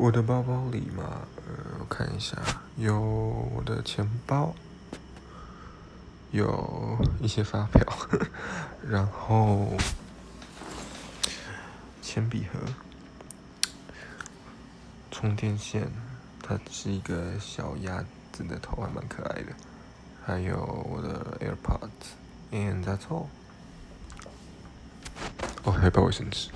我的包包里嘛呃我看一下有我的钱包有一些发票 然后铅笔盒充电线它是一个小鸭子的头还蛮可爱的还有我的 airpods and that's all 哦还有包卫生纸。